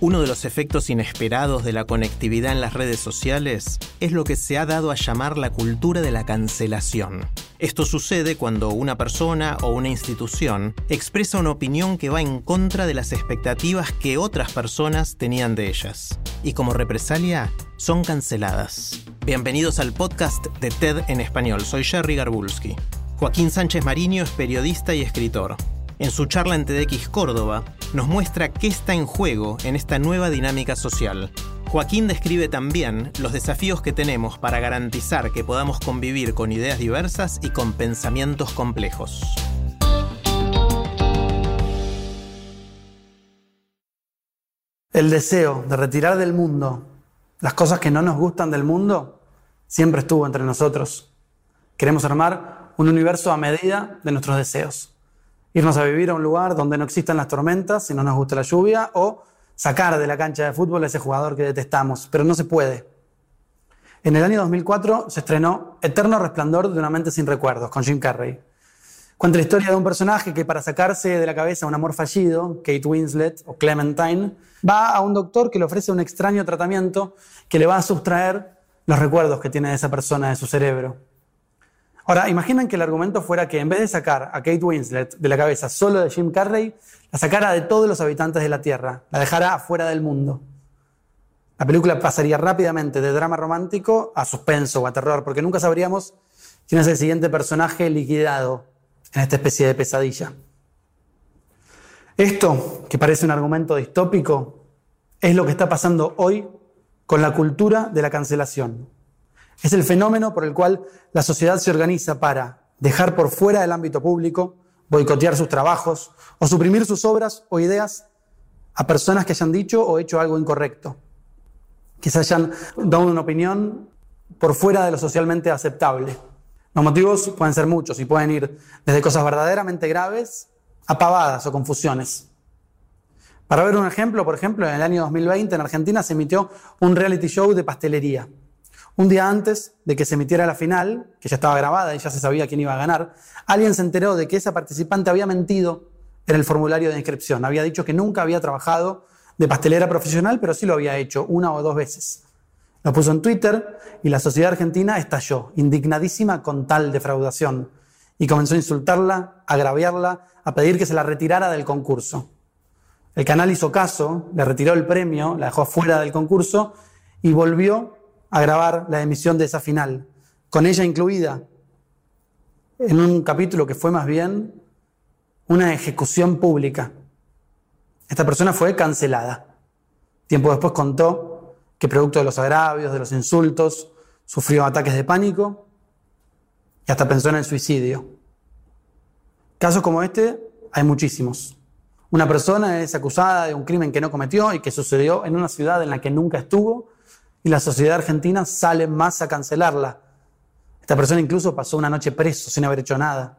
Uno de los efectos inesperados de la conectividad en las redes sociales es lo que se ha dado a llamar la cultura de la cancelación. Esto sucede cuando una persona o una institución expresa una opinión que va en contra de las expectativas que otras personas tenían de ellas. Y como represalia, son canceladas. Bienvenidos al podcast de TED en español. Soy Jerry Garbulski. Joaquín Sánchez Mariño es periodista y escritor. En su charla en TEDx Córdoba, nos muestra qué está en juego en esta nueva dinámica social. Joaquín describe también los desafíos que tenemos para garantizar que podamos convivir con ideas diversas y con pensamientos complejos. El deseo de retirar del mundo las cosas que no nos gustan del mundo siempre estuvo entre nosotros. Queremos armar un universo a medida de nuestros deseos irnos a vivir a un lugar donde no existan las tormentas, si no nos gusta la lluvia, o sacar de la cancha de fútbol a ese jugador que detestamos, pero no se puede. En el año 2004 se estrenó Eterno Resplandor de una mente sin recuerdos con Jim Carrey. Cuenta la historia de un personaje que para sacarse de la cabeza un amor fallido, Kate Winslet o Clementine, va a un doctor que le ofrece un extraño tratamiento que le va a sustraer los recuerdos que tiene de esa persona de su cerebro. Ahora, imaginen que el argumento fuera que en vez de sacar a Kate Winslet de la cabeza solo de Jim Carrey, la sacara de todos los habitantes de la Tierra, la dejara afuera del mundo. La película pasaría rápidamente de drama romántico a suspenso o a terror, porque nunca sabríamos quién es el siguiente personaje liquidado en esta especie de pesadilla. Esto, que parece un argumento distópico, es lo que está pasando hoy con la cultura de la cancelación. Es el fenómeno por el cual la sociedad se organiza para dejar por fuera del ámbito público, boicotear sus trabajos o suprimir sus obras o ideas a personas que hayan dicho o hecho algo incorrecto, que se hayan dado una opinión por fuera de lo socialmente aceptable. Los motivos pueden ser muchos y pueden ir desde cosas verdaderamente graves a pavadas o confusiones. Para ver un ejemplo, por ejemplo, en el año 2020 en Argentina se emitió un reality show de pastelería. Un día antes de que se emitiera la final, que ya estaba grabada y ya se sabía quién iba a ganar, alguien se enteró de que esa participante había mentido en el formulario de inscripción. Había dicho que nunca había trabajado de pastelera profesional, pero sí lo había hecho una o dos veces. Lo puso en Twitter y la sociedad argentina estalló, indignadísima con tal defraudación, y comenzó a insultarla, a agraviarla, a pedir que se la retirara del concurso. El canal hizo caso, le retiró el premio, la dejó fuera del concurso y volvió a grabar la emisión de esa final, con ella incluida, en un capítulo que fue más bien una ejecución pública. Esta persona fue cancelada. Tiempo después contó que producto de los agravios, de los insultos, sufrió ataques de pánico y hasta pensó en el suicidio. Casos como este hay muchísimos. Una persona es acusada de un crimen que no cometió y que sucedió en una ciudad en la que nunca estuvo y la sociedad argentina sale más a cancelarla. Esta persona incluso pasó una noche preso sin haber hecho nada.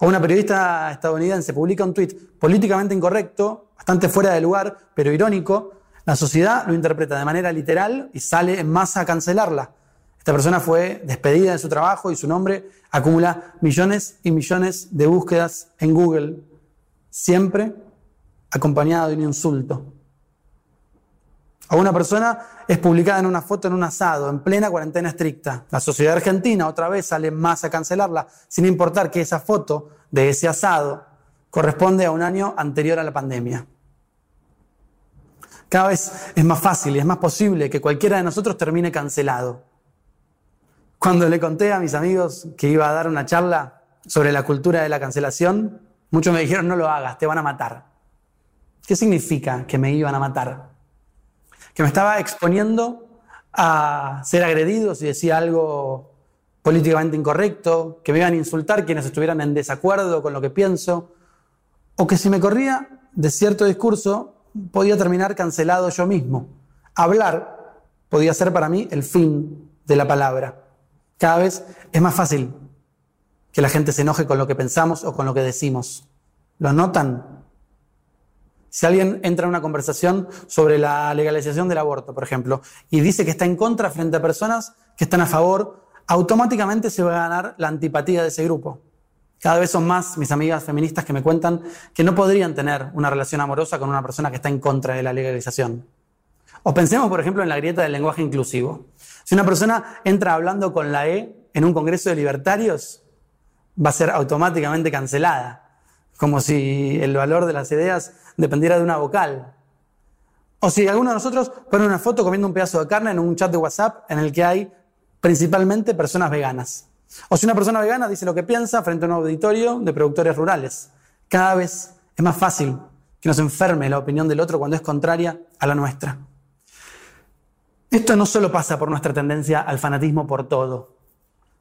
O una periodista estadounidense publica un tuit políticamente incorrecto, bastante fuera de lugar, pero irónico. La sociedad lo interpreta de manera literal y sale en masa a cancelarla. Esta persona fue despedida de su trabajo y su nombre acumula millones y millones de búsquedas en Google, siempre acompañado de un insulto. A una persona es publicada en una foto en un asado, en plena cuarentena estricta. La sociedad argentina otra vez sale más a cancelarla, sin importar que esa foto de ese asado corresponde a un año anterior a la pandemia. Cada vez es más fácil y es más posible que cualquiera de nosotros termine cancelado. Cuando le conté a mis amigos que iba a dar una charla sobre la cultura de la cancelación, muchos me dijeron no lo hagas, te van a matar. ¿Qué significa que me iban a matar? Que me estaba exponiendo a ser agredido si decía algo políticamente incorrecto, que me iban a insultar quienes estuvieran en desacuerdo con lo que pienso, o que si me corría de cierto discurso podía terminar cancelado yo mismo. Hablar podía ser para mí el fin de la palabra. Cada vez es más fácil que la gente se enoje con lo que pensamos o con lo que decimos. ¿Lo notan? Si alguien entra en una conversación sobre la legalización del aborto, por ejemplo, y dice que está en contra frente a personas que están a favor, automáticamente se va a ganar la antipatía de ese grupo. Cada vez son más mis amigas feministas que me cuentan que no podrían tener una relación amorosa con una persona que está en contra de la legalización. O pensemos, por ejemplo, en la grieta del lenguaje inclusivo. Si una persona entra hablando con la E en un congreso de libertarios, va a ser automáticamente cancelada, como si el valor de las ideas dependiera de una vocal. O si alguno de nosotros pone una foto comiendo un pedazo de carne en un chat de WhatsApp en el que hay principalmente personas veganas. O si una persona vegana dice lo que piensa frente a un auditorio de productores rurales. Cada vez es más fácil que nos enferme la opinión del otro cuando es contraria a la nuestra. Esto no solo pasa por nuestra tendencia al fanatismo por todo,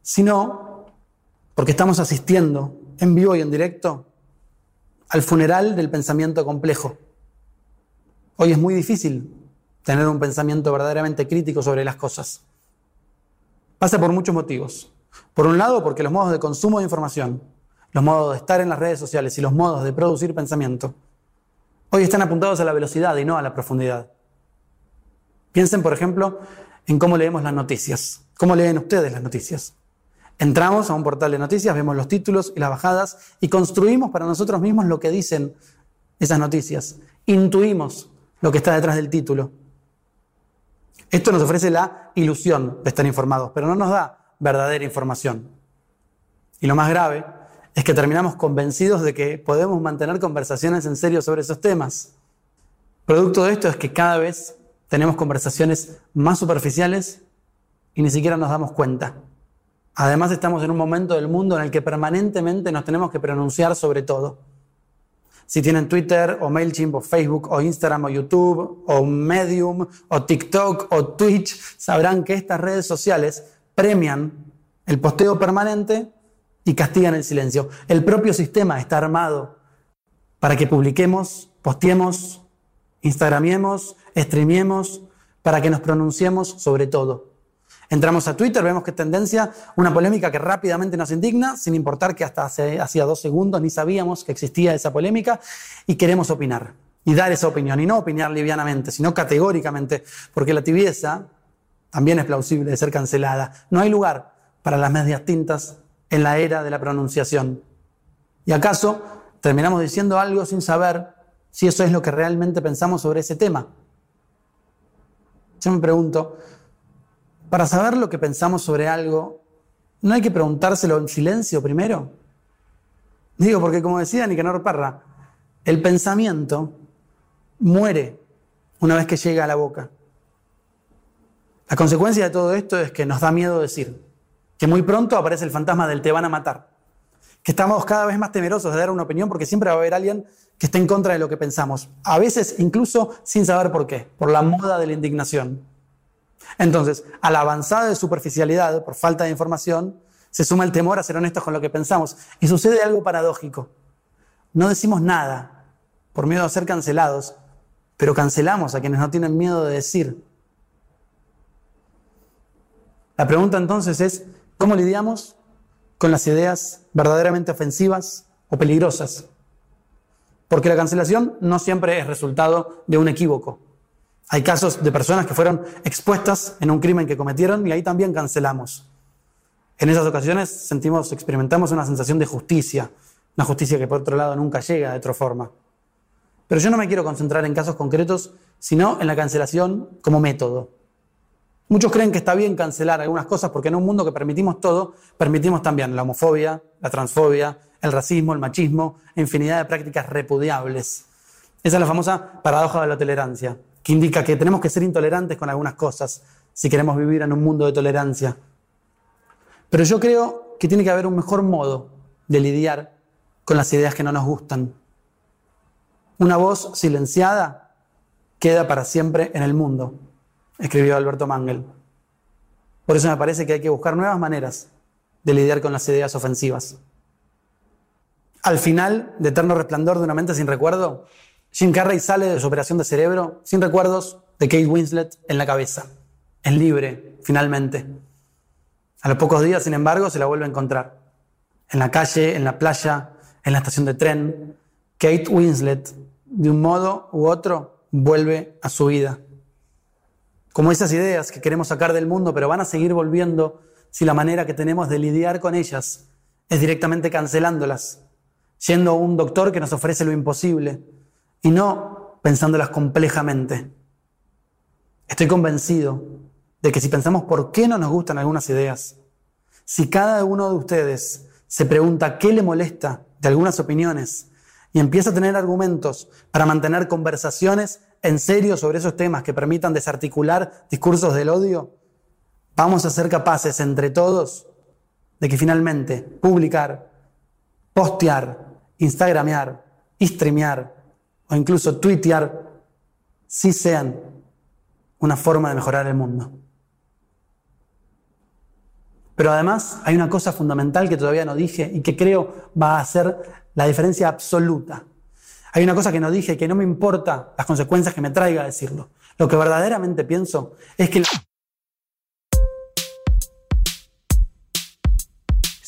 sino porque estamos asistiendo en vivo y en directo al funeral del pensamiento complejo. Hoy es muy difícil tener un pensamiento verdaderamente crítico sobre las cosas. Pasa por muchos motivos. Por un lado, porque los modos de consumo de información, los modos de estar en las redes sociales y los modos de producir pensamiento, hoy están apuntados a la velocidad y no a la profundidad. Piensen, por ejemplo, en cómo leemos las noticias. ¿Cómo leen ustedes las noticias? Entramos a un portal de noticias, vemos los títulos y las bajadas y construimos para nosotros mismos lo que dicen esas noticias. Intuimos lo que está detrás del título. Esto nos ofrece la ilusión de estar informados, pero no nos da verdadera información. Y lo más grave es que terminamos convencidos de que podemos mantener conversaciones en serio sobre esos temas. Producto de esto es que cada vez tenemos conversaciones más superficiales y ni siquiera nos damos cuenta. Además estamos en un momento del mundo en el que permanentemente nos tenemos que pronunciar sobre todo. Si tienen Twitter o MailChimp o Facebook o Instagram o YouTube o Medium o TikTok o Twitch, sabrán que estas redes sociales premian el posteo permanente y castigan el silencio. El propio sistema está armado para que publiquemos, posteemos, instagramiemos, streamiemos, para que nos pronunciemos sobre todo. Entramos a Twitter, vemos que tendencia, una polémica que rápidamente nos indigna, sin importar que hasta hace, hacía dos segundos ni sabíamos que existía esa polémica, y queremos opinar y dar esa opinión, y no opinar livianamente, sino categóricamente, porque la tibieza también es plausible de ser cancelada. No hay lugar para las medias tintas en la era de la pronunciación. ¿Y acaso terminamos diciendo algo sin saber si eso es lo que realmente pensamos sobre ese tema? Yo me pregunto, para saber lo que pensamos sobre algo, ¿no hay que preguntárselo en silencio primero? Digo, porque como decía Nicanor Parra, el pensamiento muere una vez que llega a la boca. La consecuencia de todo esto es que nos da miedo decir, que muy pronto aparece el fantasma del te van a matar, que estamos cada vez más temerosos de dar una opinión porque siempre va a haber alguien que esté en contra de lo que pensamos, a veces incluso sin saber por qué, por la moda de la indignación. Entonces, a la avanzada de superficialidad, por falta de información, se suma el temor a ser honestos con lo que pensamos. Y sucede algo paradójico. No decimos nada por miedo a ser cancelados, pero cancelamos a quienes no tienen miedo de decir. La pregunta entonces es, ¿cómo lidiamos con las ideas verdaderamente ofensivas o peligrosas? Porque la cancelación no siempre es resultado de un equívoco. Hay casos de personas que fueron expuestas en un crimen que cometieron y ahí también cancelamos. En esas ocasiones sentimos, experimentamos una sensación de justicia, una justicia que por otro lado nunca llega de otra forma. Pero yo no me quiero concentrar en casos concretos, sino en la cancelación como método. Muchos creen que está bien cancelar algunas cosas porque en un mundo que permitimos todo, permitimos también la homofobia, la transfobia, el racismo, el machismo, infinidad de prácticas repudiables. Esa es la famosa paradoja de la tolerancia, que indica que tenemos que ser intolerantes con algunas cosas si queremos vivir en un mundo de tolerancia. Pero yo creo que tiene que haber un mejor modo de lidiar con las ideas que no nos gustan. Una voz silenciada queda para siempre en el mundo, escribió Alberto Mangel. Por eso me parece que hay que buscar nuevas maneras de lidiar con las ideas ofensivas. Al final de Eterno Resplandor de una mente sin recuerdo, Jim Carrey sale de su operación de cerebro sin recuerdos de Kate Winslet en la cabeza. Es libre, finalmente. A los pocos días, sin embargo, se la vuelve a encontrar. En la calle, en la playa, en la estación de tren. Kate Winslet, de un modo u otro, vuelve a su vida. Como esas ideas que queremos sacar del mundo, pero van a seguir volviendo si la manera que tenemos de lidiar con ellas es directamente cancelándolas, yendo a un doctor que nos ofrece lo imposible y no pensándolas complejamente. Estoy convencido de que si pensamos por qué no nos gustan algunas ideas, si cada uno de ustedes se pregunta qué le molesta de algunas opiniones y empieza a tener argumentos para mantener conversaciones en serio sobre esos temas que permitan desarticular discursos del odio, vamos a ser capaces entre todos de que finalmente publicar, postear, instagramear, streamear o incluso tuitear sí sean una forma de mejorar el mundo. Pero además hay una cosa fundamental que todavía no dije y que creo va a hacer la diferencia absoluta. Hay una cosa que no dije que no me importa las consecuencias que me traiga decirlo. Lo que verdaderamente pienso es que...